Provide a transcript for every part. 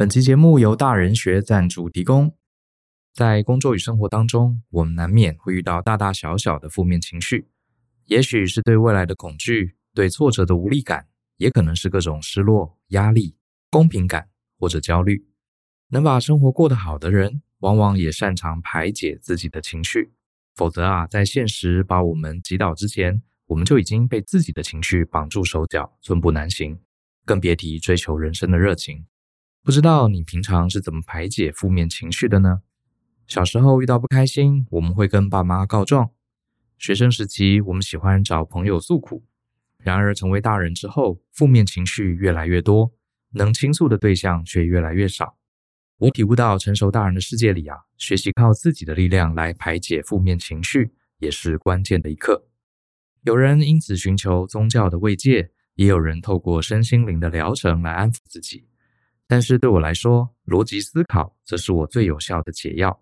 本期节目由大人学赞助提供。在工作与生活当中，我们难免会遇到大大小小的负面情绪，也许是对未来的恐惧、对挫折的无力感，也可能是各种失落、压力、公平感或者焦虑。能把生活过得好的人，往往也擅长排解自己的情绪。否则啊，在现实把我们击倒之前，我们就已经被自己的情绪绑住手脚，寸步难行，更别提追求人生的热情。不知道你平常是怎么排解负面情绪的呢？小时候遇到不开心，我们会跟爸妈告状；学生时期，我们喜欢找朋友诉苦。然而，成为大人之后，负面情绪越来越多，能倾诉的对象却越来越少。我体悟到，成熟大人的世界里啊，学习靠自己的力量来排解负面情绪，也是关键的一课。有人因此寻求宗教的慰藉，也有人透过身心灵的疗程来安抚自己。但是对我来说，逻辑思考则是我最有效的解药。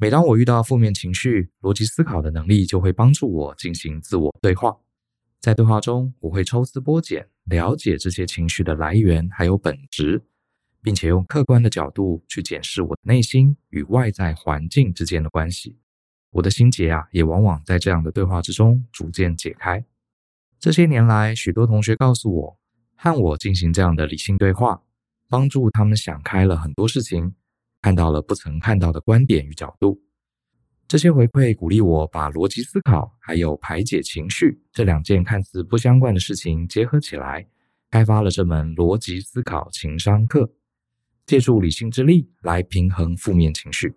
每当我遇到负面情绪，逻辑思考的能力就会帮助我进行自我对话。在对话中，我会抽丝剥茧，了解这些情绪的来源还有本质，并且用客观的角度去检视我的内心与外在环境之间的关系。我的心结啊，也往往在这样的对话之中逐渐解开。这些年来，许多同学告诉我，和我进行这样的理性对话。帮助他们想开了很多事情，看到了不曾看到的观点与角度。这些回馈鼓励我把逻辑思考还有排解情绪这两件看似不相关的事情结合起来，开发了这门逻辑思考情商课，借助理性之力来平衡负面情绪。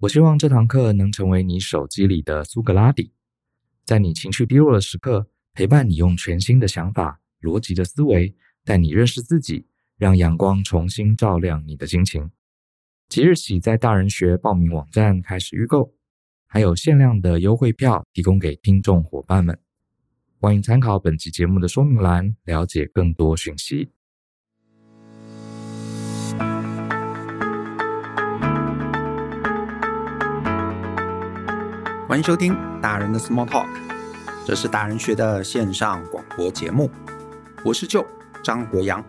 我希望这堂课能成为你手机里的苏格拉底，在你情绪低落的时刻，陪伴你用全新的想法、逻辑的思维，带你认识自己。让阳光重新照亮你的心情。即日起，在大人学报名网站开始预购，还有限量的优惠票提供给听众伙伴们。欢迎参考本期节目的说明栏，了解更多讯息。欢迎收听大人的 Small Talk，这是大人学的线上广播节目。我是舅张国洋。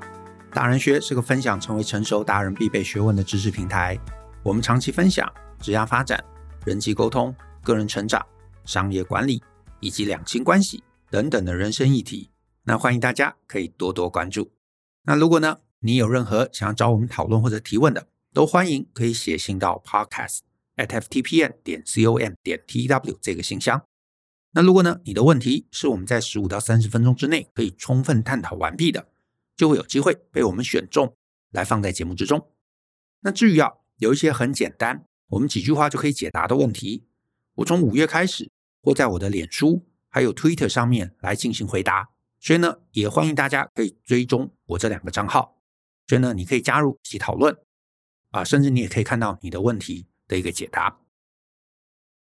达人学是个分享成为成熟达人必备学问的知识平台。我们长期分享职业发展、人际沟通、个人成长、商业管理以及两性关系等等的人生议题。那欢迎大家可以多多关注。那如果呢，你有任何想要找我们讨论或者提问的，都欢迎可以写信到 podcast at ftpn 点 com 点 tw 这个信箱。那如果呢，你的问题是我们在十五到三十分钟之内可以充分探讨完毕的。就会有机会被我们选中来放在节目之中。那至于啊，有一些很简单，我们几句话就可以解答的问题，我从五月开始会在我的脸书还有 Twitter 上面来进行回答。所以呢，也欢迎大家可以追踪我这两个账号。所以呢，你可以加入一起讨论啊，甚至你也可以看到你的问题的一个解答。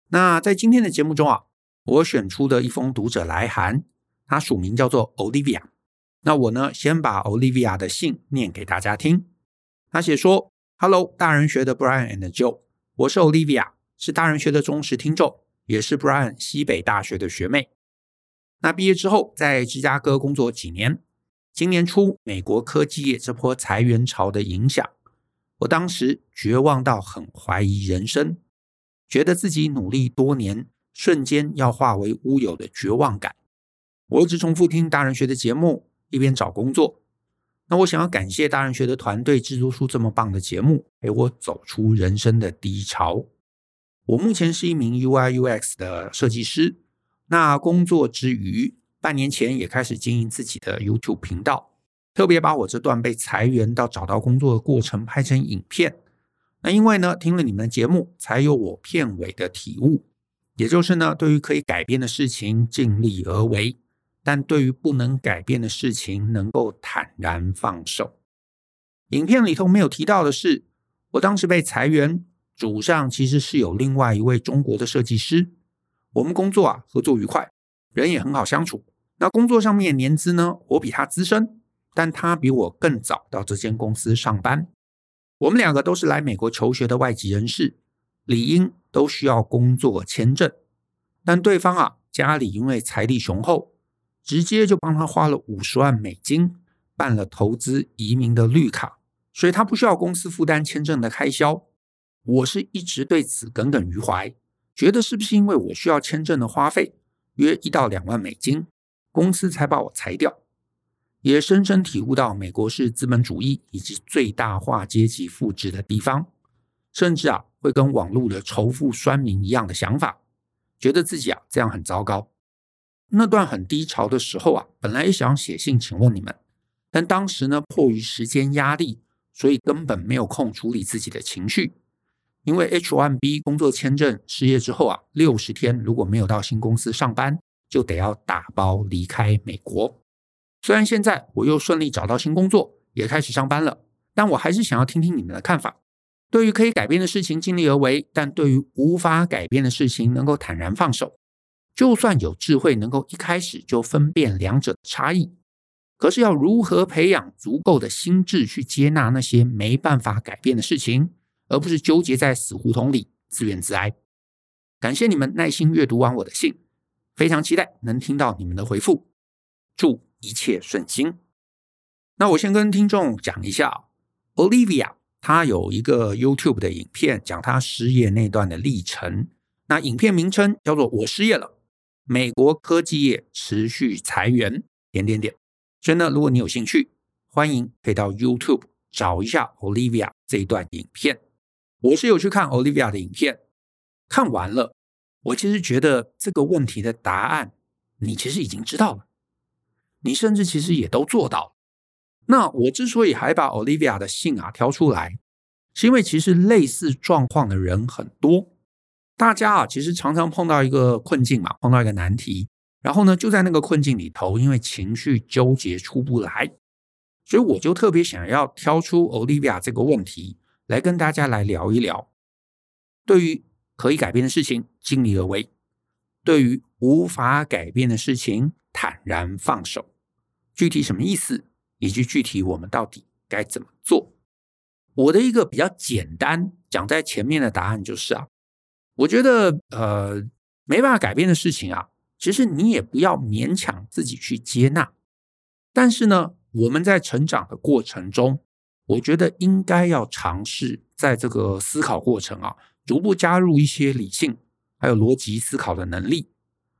那在今天的节目中啊，我选出的一封读者来函，他署名叫做 Olivia。那我呢，先把 Olivia 的信念给大家听。他写说：“Hello，大人学的 Brian and Joe，我是 Olivia，是大人学的忠实听众，也是 Brian 西北大学的学妹。那毕业之后在芝加哥工作几年，今年初美国科技业这波裁员潮的影响，我当时绝望到很怀疑人生，觉得自己努力多年，瞬间要化为乌有的绝望感。我一直重复听大人学的节目。”一边找工作，那我想要感谢大人学的团队制作出这么棒的节目，陪我走出人生的低潮。我目前是一名 UI UX 的设计师，那工作之余，半年前也开始经营自己的 YouTube 频道，特别把我这段被裁员到找到工作的过程拍成影片。那因为呢，听了你们的节目，才有我片尾的体悟，也就是呢，对于可以改变的事情，尽力而为。但对于不能改变的事情，能够坦然放手。影片里头没有提到的是，我当时被裁员，组上其实是有另外一位中国的设计师。我们工作啊，合作愉快，人也很好相处。那工作上面年资呢，我比他资深，但他比我更早到这间公司上班。我们两个都是来美国求学的外籍人士，理应都需要工作签证。但对方啊，家里因为财力雄厚。直接就帮他花了五十万美金办了投资移民的绿卡，所以他不需要公司负担签证的开销。我是一直对此耿耿于怀，觉得是不是因为我需要签证的花费约一到两万美金，公司才把我裁掉？也深深体悟到美国是资本主义以及最大化阶级复制的地方，甚至啊会跟网络的仇富酸民一样的想法，觉得自己啊这样很糟糕。那段很低潮的时候啊，本来也想写信请问你们，但当时呢迫于时间压力，所以根本没有空处理自己的情绪。因为 H-1B 工作签证失业之后啊，六十天如果没有到新公司上班，就得要打包离开美国。虽然现在我又顺利找到新工作，也开始上班了，但我还是想要听听你们的看法。对于可以改变的事情尽力而为，但对于无法改变的事情能够坦然放手。就算有智慧能够一开始就分辨两者的差异，可是要如何培养足够的心智去接纳那些没办法改变的事情？而不是纠结在死胡同里自怨自哀。感谢你们耐心阅读完我的信，非常期待能听到你们的回复。祝一切顺心。那我先跟听众讲一下，Olivia 她有一个 YouTube 的影片，讲她失业那段的历程。那影片名称叫做《我失业了》，美国科技业持续裁员，点点点。所以呢，如果你有兴趣，欢迎可以到 YouTube 找一下 Olivia 这一段影片。我是有去看 Olivia 的影片，看完了，我其实觉得这个问题的答案，你其实已经知道了，你甚至其实也都做到了。那我之所以还把 Olivia 的信啊挑出来，是因为其实类似状况的人很多，大家啊其实常常碰到一个困境嘛，碰到一个难题，然后呢就在那个困境里头，因为情绪纠结出不来，所以我就特别想要挑出 Olivia 这个问题。来跟大家来聊一聊，对于可以改变的事情尽力而为，对于无法改变的事情坦然放手。具体什么意思，以及具体我们到底该怎么做？我的一个比较简单讲在前面的答案就是啊，我觉得呃没办法改变的事情啊，其实你也不要勉强自己去接纳。但是呢，我们在成长的过程中，我觉得应该要尝试在这个思考过程啊，逐步加入一些理性还有逻辑思考的能力，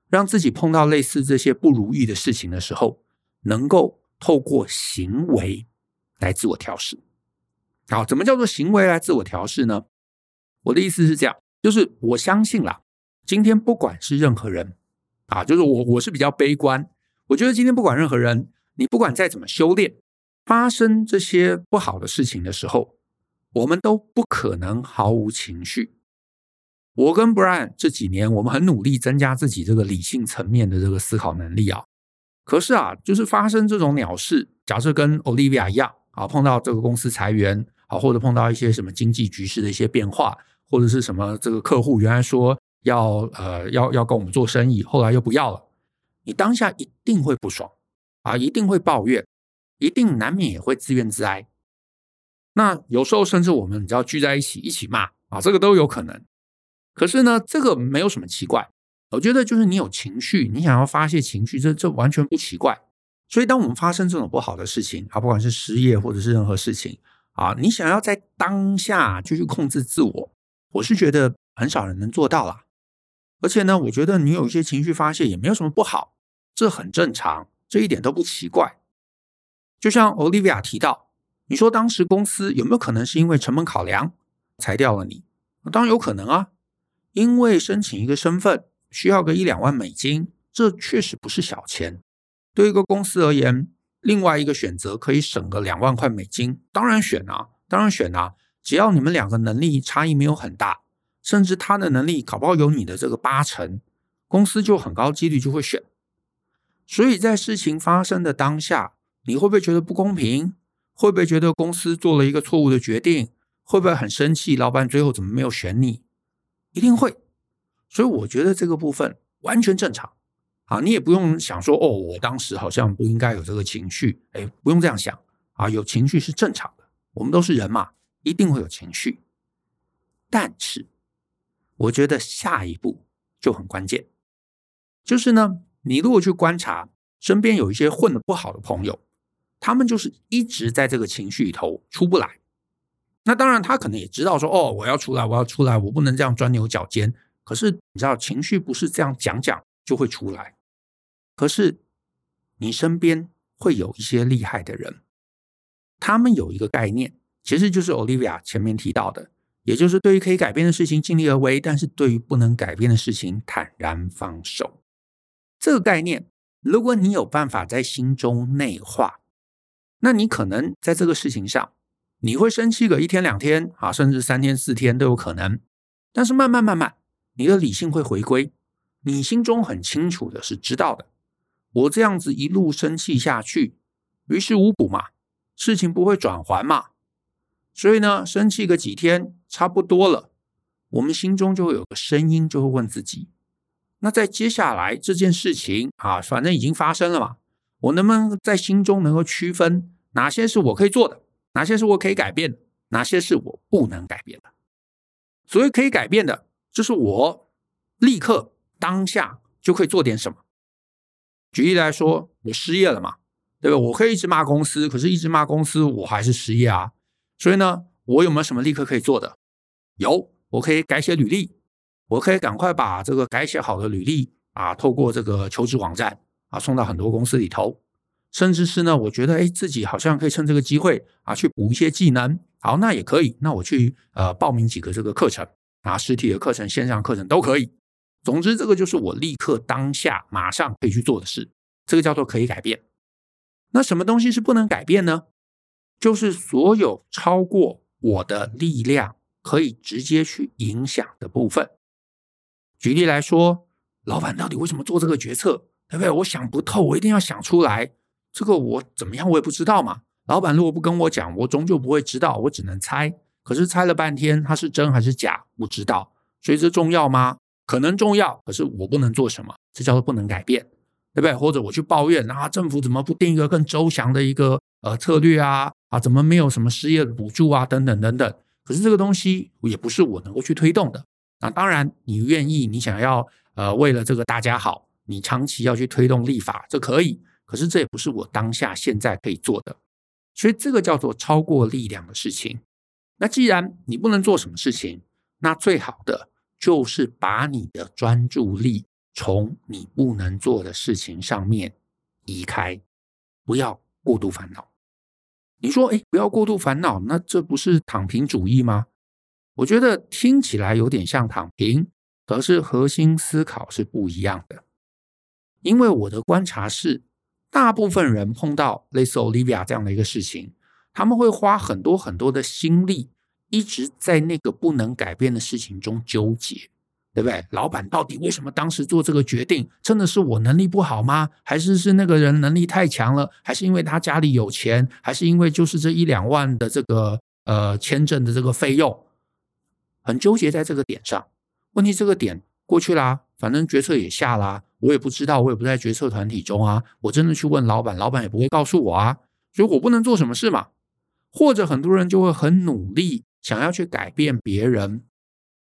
让自己碰到类似这些不如意的事情的时候，能够透过行为来自我调试。好，怎么叫做行为来自我调试呢？我的意思是这样，就是我相信啦，今天不管是任何人啊，就是我我是比较悲观，我觉得今天不管任何人，你不管再怎么修炼。发生这些不好的事情的时候，我们都不可能毫无情绪。我跟 Brian 这几年，我们很努力增加自己这个理性层面的这个思考能力啊。可是啊，就是发生这种鸟事，假设跟 Olivia 一样啊，碰到这个公司裁员啊，或者碰到一些什么经济局势的一些变化，或者是什么这个客户原来说要呃要要跟我们做生意，后来又不要了，你当下一定会不爽啊，一定会抱怨。一定难免也会自怨自哀，那有时候甚至我们只要聚在一起一起骂啊，这个都有可能。可是呢，这个没有什么奇怪，我觉得就是你有情绪，你想要发泄情绪，这这完全不奇怪。所以当我们发生这种不好的事情啊，不管是失业或者是任何事情啊，你想要在当下就去控制自我，我是觉得很少人能做到啦。而且呢，我觉得你有一些情绪发泄也没有什么不好，这很正常，这一点都不奇怪。就像 Olivia 提到，你说当时公司有没有可能是因为成本考量裁掉了你？当然有可能啊，因为申请一个身份需要个一两万美金，这确实不是小钱。对一个公司而言，另外一个选择可以省个两万块美金，当然选啊，当然选啊。只要你们两个能力差异没有很大，甚至他的能力搞不好有你的这个八成，公司就很高几率就会选。所以在事情发生的当下，你会不会觉得不公平？会不会觉得公司做了一个错误的决定？会不会很生气？老板最后怎么没有选你？一定会。所以我觉得这个部分完全正常。啊，你也不用想说哦，我当时好像不应该有这个情绪。哎，不用这样想。啊，有情绪是正常的。我们都是人嘛，一定会有情绪。但是，我觉得下一步就很关键，就是呢，你如果去观察身边有一些混得不好的朋友。他们就是一直在这个情绪里头出不来，那当然，他可能也知道说，哦，我要出来，我要出来，我不能这样钻牛角尖。可是你知道，情绪不是这样讲讲就会出来。可是你身边会有一些厉害的人，他们有一个概念，其实就是 Olivia 前面提到的，也就是对于可以改变的事情尽力而为，但是对于不能改变的事情坦然放手。这个概念，如果你有办法在心中内化，那你可能在这个事情上。你会生气个一天两天啊，甚至三天四天都有可能。但是慢慢慢慢，你的理性会回归，你心中很清楚的是知道的。我这样子一路生气下去，于事无补嘛，事情不会转还嘛。所以呢，生气个几天差不多了，我们心中就会有个声音，就会问自己：那在接下来这件事情啊，反正已经发生了嘛，我能不能在心中能够区分哪些是我可以做的？哪些是我可以改变的？哪些是我不能改变的？所谓可以改变的，就是我立刻当下就可以做点什么。举例来说，我失业了嘛，对吧？我可以一直骂公司，可是一直骂公司，我还是失业啊。所以呢，我有没有什么立刻可以做的？有，我可以改写履历，我可以赶快把这个改写好的履历啊，透过这个求职网站啊，送到很多公司里头。甚至是呢，我觉得哎，自己好像可以趁这个机会啊，去补一些技能。好，那也可以。那我去呃报名几个这个课程啊，实体的课程、线上课程都可以。总之，这个就是我立刻当下马上可以去做的事。这个叫做可以改变。那什么东西是不能改变呢？就是所有超过我的力量可以直接去影响的部分。举例来说，老板到底为什么做这个决策？对不对？我想不透，我一定要想出来。这个我怎么样，我也不知道嘛。老板如果不跟我讲，我终究不会知道，我只能猜。可是猜了半天，它是真还是假，不知道。所以这重要吗？可能重要，可是我不能做什么，这叫做不能改变，对不对？或者我去抱怨啊，政府怎么不定一个更周详的一个呃策略啊？啊，怎么没有什么失业补助啊？等等等等。可是这个东西也不是我能够去推动的。那当然，你愿意，你想要呃为了这个大家好，你长期要去推动立法，这可以。可是这也不是我当下现在可以做的，所以这个叫做超过力量的事情。那既然你不能做什么事情，那最好的就是把你的专注力从你不能做的事情上面移开，不要过度烦恼。你说，哎，不要过度烦恼，那这不是躺平主义吗？我觉得听起来有点像躺平，可是核心思考是不一样的。因为我的观察是。大部分人碰到类似 Olivia 这样的一个事情，他们会花很多很多的心力，一直在那个不能改变的事情中纠结，对不对？老板到底为什么当时做这个决定？真的是我能力不好吗？还是是那个人能力太强了？还是因为他家里有钱？还是因为就是这一两万的这个呃签证的这个费用？很纠结在这个点上。问题这个点过去啦，反正决策也下啦。我也不知道，我也不在决策团体中啊。我真的去问老板，老板也不会告诉我啊。所以我不能做什么事嘛。或者很多人就会很努力，想要去改变别人，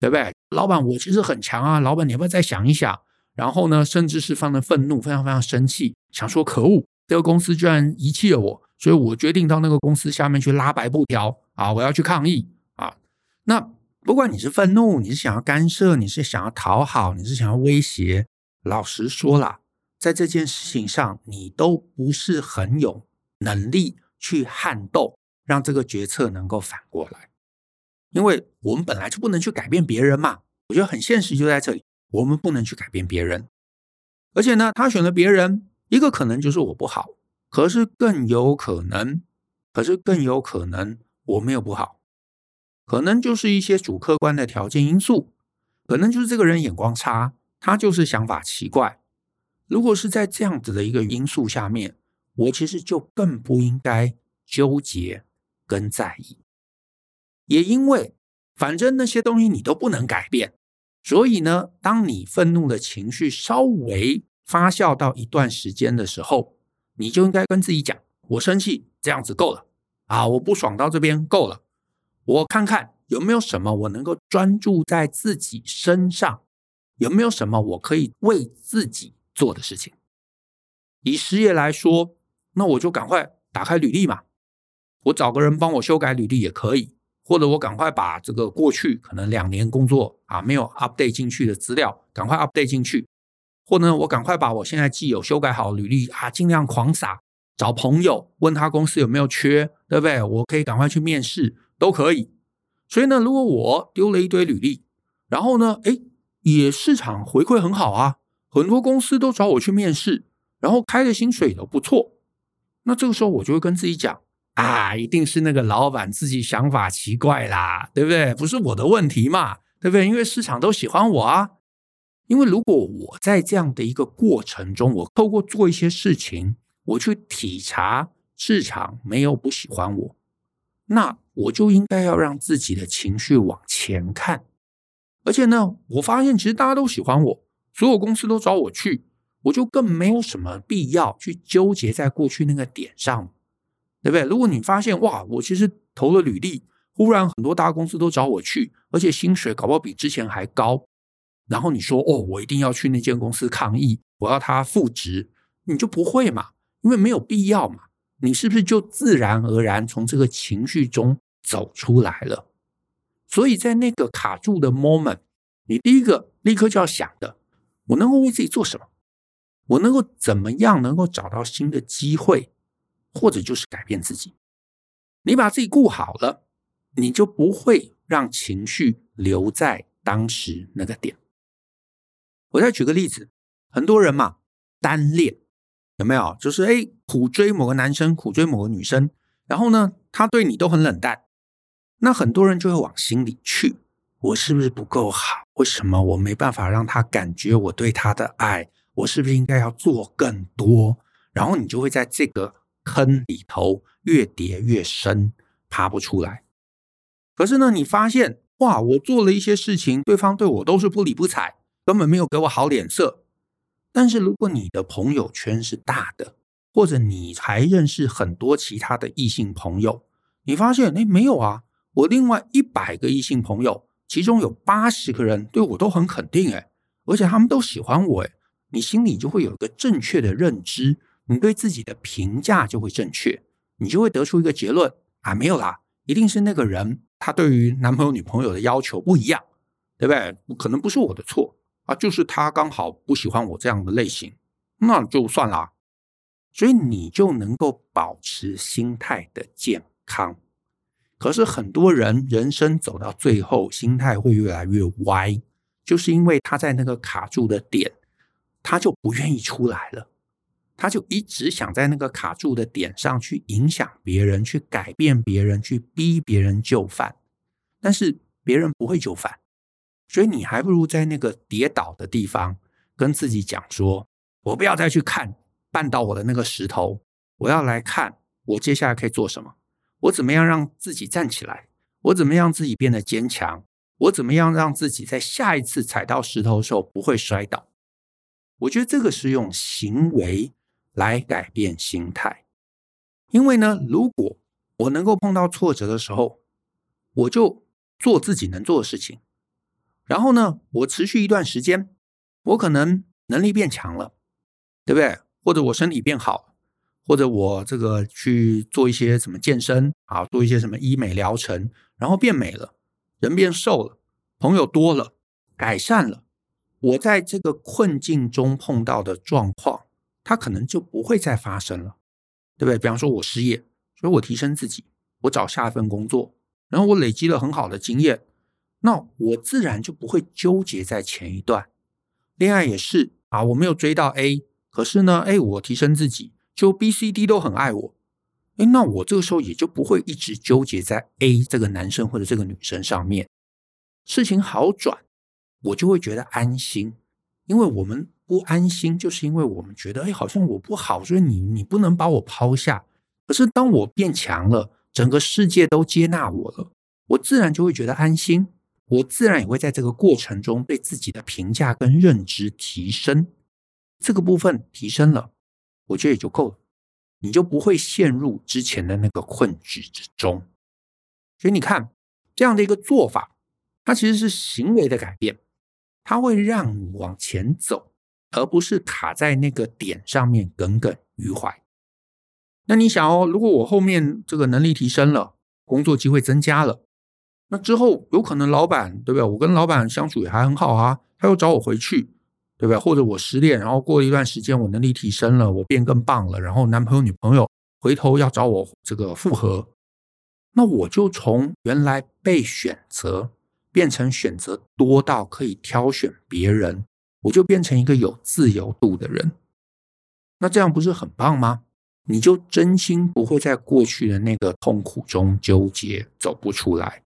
对不对？老板，我其实很强啊。老板，你要不要再想一想？然后呢，甚至是放的愤怒，非常非常生气，想说可恶，这个公司居然遗弃了我，所以我决定到那个公司下面去拉白布条啊，我要去抗议啊。那不管你是愤怒，你是想要干涉，你是想要讨好，你是想要威胁。老实说啦，在这件事情上，你都不是很有能力去撼动，让这个决策能够反过来。因为我们本来就不能去改变别人嘛。我觉得很现实，就在这里，我们不能去改变别人。而且呢，他选了别人，一个可能就是我不好，可是更有可能，可是更有可能我没有不好，可能就是一些主客观的条件因素，可能就是这个人眼光差。他就是想法奇怪。如果是在这样子的一个因素下面，我其实就更不应该纠结跟在意。也因为反正那些东西你都不能改变，所以呢，当你愤怒的情绪稍微发酵到一段时间的时候，你就应该跟自己讲：我生气这样子够了啊！我不爽到这边够了，我看看有没有什么我能够专注在自己身上。有没有什么我可以为自己做的事情？以失业来说，那我就赶快打开履历嘛，我找个人帮我修改履历也可以，或者我赶快把这个过去可能两年工作啊没有 update 进去的资料赶快 update 进去，或者我赶快把我现在既有修改好履历啊尽量狂撒，找朋友问他公司有没有缺，对不对？我可以赶快去面试都可以。所以呢，如果我丢了一堆履历，然后呢，诶，也市场回馈很好啊，很多公司都找我去面试，然后开的薪水都不错，那这个时候我就会跟自己讲。啊，一定是那个老板自己想法奇怪啦，对不对？不是我的问题嘛，对不对？因为市场都喜欢我啊。因为如果我在这样的一个过程中，我透过做一些事情，我去体察市场没有不喜欢我，那我就应该要让自己的情绪往前看。而且呢，我发现其实大家都喜欢我，所有公司都找我去，我就更没有什么必要去纠结在过去那个点上。对不对？如果你发现哇，我其实投了履历，忽然很多大公司都找我去，而且薪水搞不好比之前还高，然后你说哦，我一定要去那间公司抗议，我要他复职，你就不会嘛？因为没有必要嘛。你是不是就自然而然从这个情绪中走出来了？所以在那个卡住的 moment，你第一个立刻就要想的，我能够为自己做什么？我能够怎么样能够找到新的机会？或者就是改变自己，你把自己顾好了，你就不会让情绪留在当时那个点。我再举个例子，很多人嘛，单恋有没有？就是哎，苦追某个男生，苦追某个女生，然后呢，他对你都很冷淡，那很多人就会往心里去，我是不是不够好？为什么我没办法让他感觉我对他的爱？我是不是应该要做更多？然后你就会在这个。坑里头越跌越深，爬不出来。可是呢，你发现哇，我做了一些事情，对方对我都是不理不睬，根本没有给我好脸色。但是如果你的朋友圈是大的，或者你还认识很多其他的异性朋友，你发现哎，没有啊，我另外一百个异性朋友，其中有八十个人对我都很肯定，哎，而且他们都喜欢我，哎，你心里就会有一个正确的认知。你对自己的评价就会正确，你就会得出一个结论啊，没有啦，一定是那个人他对于男朋友女朋友的要求不一样，对不对？可能不是我的错啊，就是他刚好不喜欢我这样的类型，那就算啦。所以你就能够保持心态的健康。可是很多人人生走到最后，心态会越来越歪，就是因为他在那个卡住的点，他就不愿意出来了。他就一直想在那个卡住的点上去影响别人，去改变别人，去逼别人就范，但是别人不会就范，所以你还不如在那个跌倒的地方跟自己讲说：“我不要再去看绊倒我的那个石头，我要来看我接下来可以做什么，我怎么样让自己站起来，我怎么样让自己变得坚强，我怎么样让自己在下一次踩到石头的时候不会摔倒。”我觉得这个是用行为。来改变心态，因为呢，如果我能够碰到挫折的时候，我就做自己能做的事情，然后呢，我持续一段时间，我可能能力变强了，对不对？或者我身体变好，或者我这个去做一些什么健身啊，做一些什么医美疗程，然后变美了，人变瘦了，朋友多了，改善了，我在这个困境中碰到的状况。它可能就不会再发生了，对不对？比方说，我失业，所以我提升自己，我找下一份工作，然后我累积了很好的经验，那我自然就不会纠结在前一段。恋爱也是啊，我没有追到 A，可是呢，哎，我提升自己，就 B、C、D 都很爱我，哎，那我这个时候也就不会一直纠结在 A 这个男生或者这个女生上面。事情好转，我就会觉得安心，因为我们。不安心，就是因为我们觉得，哎，好像我不好，所以你你不能把我抛下。可是当我变强了，整个世界都接纳我了，我自然就会觉得安心。我自然也会在这个过程中对自己的评价跟认知提升。这个部分提升了，我觉得也就够了，你就不会陷入之前的那个困局之中。所以你看，这样的一个做法，它其实是行为的改变，它会让你往前走。而不是卡在那个点上面耿耿于怀。那你想哦，如果我后面这个能力提升了，工作机会增加了，那之后有可能老板对不对？我跟老板相处也还很好啊，他又找我回去，对不对？或者我失恋，然后过了一段时间我能力提升了，我变更棒了，然后男朋友女朋友回头要找我这个复合，那我就从原来被选择变成选择多到可以挑选别人，我就变成一个有自由度的人。那这样不是很棒吗？你就真心不会在过去的那个痛苦中纠结，走不出来。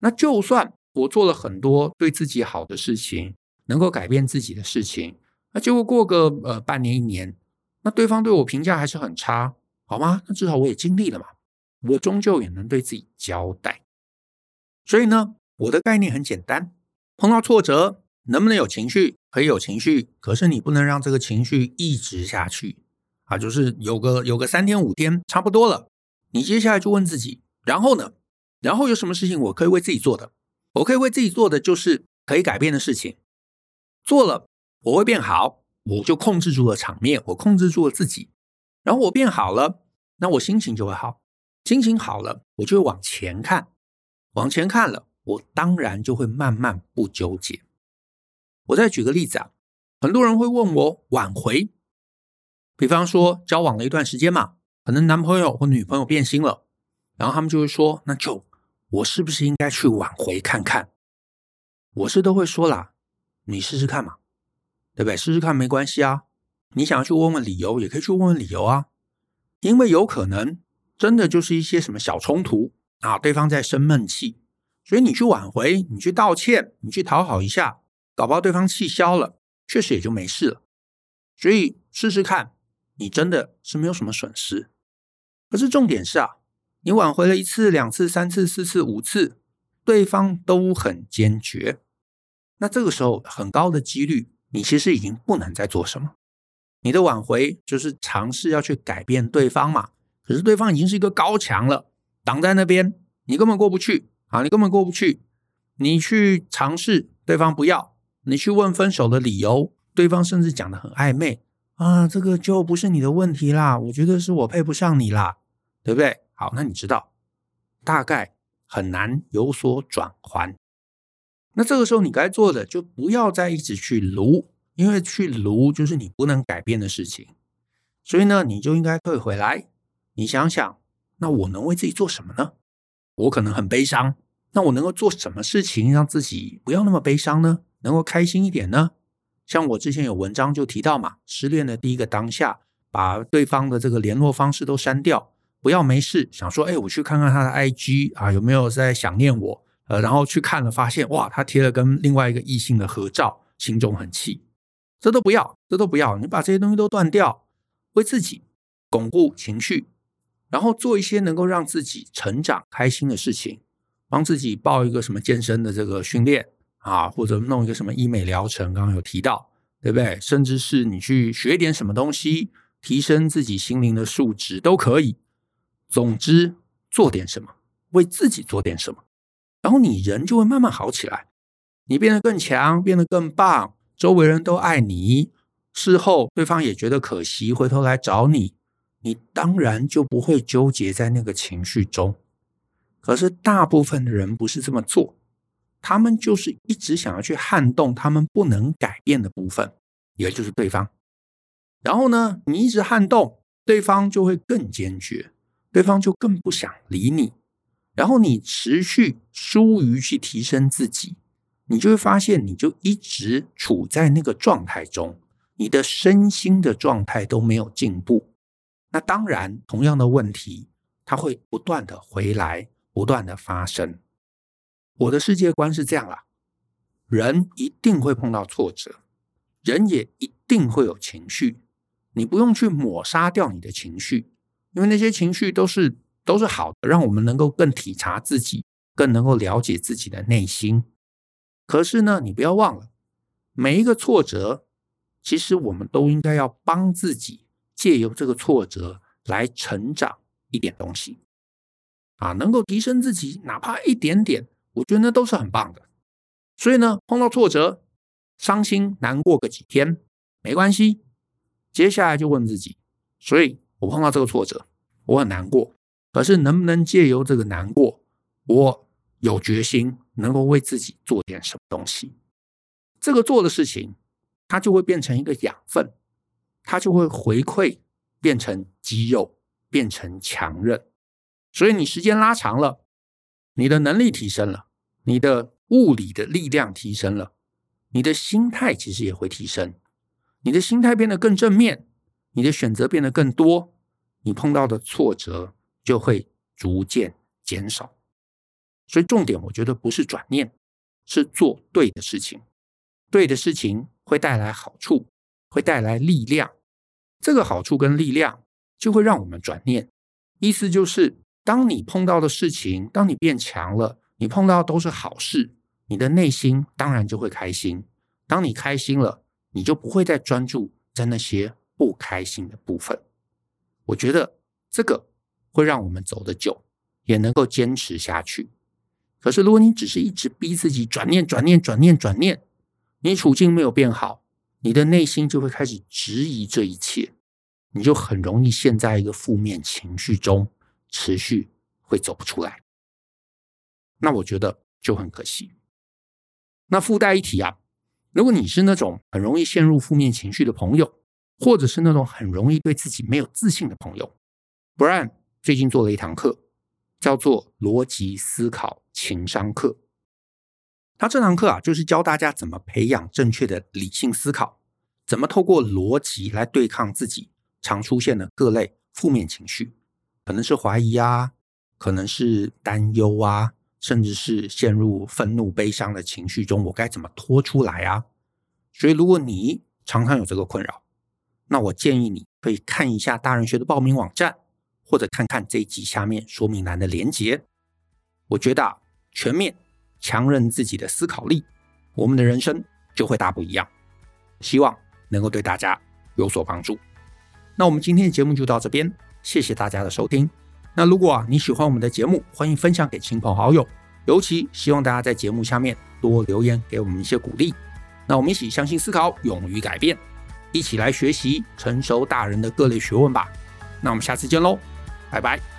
那就算我做了很多对自己好的事情，能够改变自己的事情，那结果过个呃半年一年，那对方对我评价还是很差，好吗？那至少我也尽力了嘛，我终究也能对自己交代。所以呢，我的概念很简单：碰到挫折，能不能有情绪？可以有情绪，可是你不能让这个情绪一直下去啊！就是有个有个三天五天差不多了，你接下来就问自己，然后呢？然后有什么事情我可以为自己做的？我可以为自己做的就是可以改变的事情，做了我会变好，我就控制住了场面，我控制住了自己，然后我变好了，那我心情就会好，心情好了，我就会往前看，往前看了，我当然就会慢慢不纠结。我再举个例子啊，很多人会问我挽回，比方说交往了一段时间嘛，可能男朋友或女朋友变心了，然后他们就会说，那就我是不是应该去挽回看看？我是都会说啦，你试试看嘛，对不对？试试看没关系啊，你想要去问问理由，也可以去问问理由啊，因为有可能真的就是一些什么小冲突啊，对方在生闷气，所以你去挽回，你去道歉，你去讨好一下。搞不好对方气消了，确实也就没事了。所以试试看，你真的是没有什么损失。可是重点是啊，你挽回了一次、两次、三次、四次、五次，对方都很坚决，那这个时候很高的几率，你其实已经不能再做什么。你的挽回就是尝试要去改变对方嘛。可是对方已经是一个高墙了，挡在那边，你根本过不去啊！你根本过不去。你去尝试，对方不要。你去问分手的理由，对方甚至讲得很暧昧啊，这个就不是你的问题啦，我觉得是我配不上你啦，对不对？好，那你知道，大概很难有所转圜。那这个时候你该做的就不要再一直去卢，因为去卢就是你不能改变的事情。所以呢，你就应该退回来，你想想，那我能为自己做什么呢？我可能很悲伤，那我能够做什么事情让自己不要那么悲伤呢？能够开心一点呢？像我之前有文章就提到嘛，失恋的第一个当下，把对方的这个联络方式都删掉，不要没事想说，哎，我去看看他的 IG 啊，有没有在想念我？呃，然后去看了，发现哇，他贴了跟另外一个异性的合照，心中很气，这都不要，这都不要，你把这些东西都断掉，为自己巩固情绪，然后做一些能够让自己成长开心的事情，帮自己报一个什么健身的这个训练。啊，或者弄一个什么医美疗程，刚刚有提到，对不对？甚至是你去学点什么东西，提升自己心灵的素质都可以。总之，做点什么，为自己做点什么，然后你人就会慢慢好起来，你变得更强，变得更棒，周围人都爱你，事后对方也觉得可惜，回头来找你，你当然就不会纠结在那个情绪中。可是大部分的人不是这么做。他们就是一直想要去撼动他们不能改变的部分，也就是对方。然后呢，你一直撼动对方，就会更坚决，对方就更不想理你。然后你持续疏于去提升自己，你就会发现，你就一直处在那个状态中，你的身心的状态都没有进步。那当然，同样的问题，它会不断的回来，不断的发生。我的世界观是这样啦，人一定会碰到挫折，人也一定会有情绪，你不用去抹杀掉你的情绪，因为那些情绪都是都是好的，让我们能够更体察自己，更能够了解自己的内心。可是呢，你不要忘了，每一个挫折，其实我们都应该要帮自己，借由这个挫折来成长一点东西，啊，能够提升自己，哪怕一点点。我觉得那都是很棒的，所以呢，碰到挫折、伤心、难过个几天没关系，接下来就问自己：所以我碰到这个挫折，我很难过，可是能不能借由这个难过，我有决心，能够为自己做点什么东西。这个做的事情，它就会变成一个养分，它就会回馈，变成肌肉，变成强韧。所以你时间拉长了，你的能力提升了，你的物理的力量提升了，你的心态其实也会提升。你的心态变得更正面，你的选择变得更多，你碰到的挫折就会逐渐减少。所以重点，我觉得不是转念，是做对的事情。对的事情会带来好处，会带来力量。这个好处跟力量就会让我们转念。意思就是，当你碰到的事情，当你变强了，你碰到的都是好事，你的内心当然就会开心。当你开心了，你就不会再专注在那些不开心的部分。我觉得这个会让我们走得久，也能够坚持下去。可是，如果你只是一直逼自己转念、转念、转念、转念，你处境没有变好，你的内心就会开始质疑这一切，你就很容易陷在一个负面情绪中，持续会走不出来。那我觉得就很可惜。那附带一提啊，如果你是那种很容易陷入负面情绪的朋友，或者是那种很容易对自己没有自信的朋友，Brian 最近做了一堂课。叫做逻辑思考情商课。他这堂课啊，就是教大家怎么培养正确的理性思考，怎么透过逻辑来对抗自己常出现的各类负面情绪，可能是怀疑啊，可能是担忧啊，甚至是陷入愤怒、悲伤的情绪中，我该怎么脱出来啊？所以，如果你常常有这个困扰，那我建议你可以看一下大人学的报名网站。或者看看这一集下面说明栏的连结，我觉得啊，全面强韧自己的思考力，我们的人生就会大不一样。希望能够对大家有所帮助。那我们今天的节目就到这边，谢谢大家的收听。那如果啊你喜欢我们的节目，欢迎分享给亲朋好友，尤其希望大家在节目下面多留言给我们一些鼓励。那我们一起相信思考，勇于改变，一起来学习成熟大人的各类学问吧。那我们下次见喽。拜拜。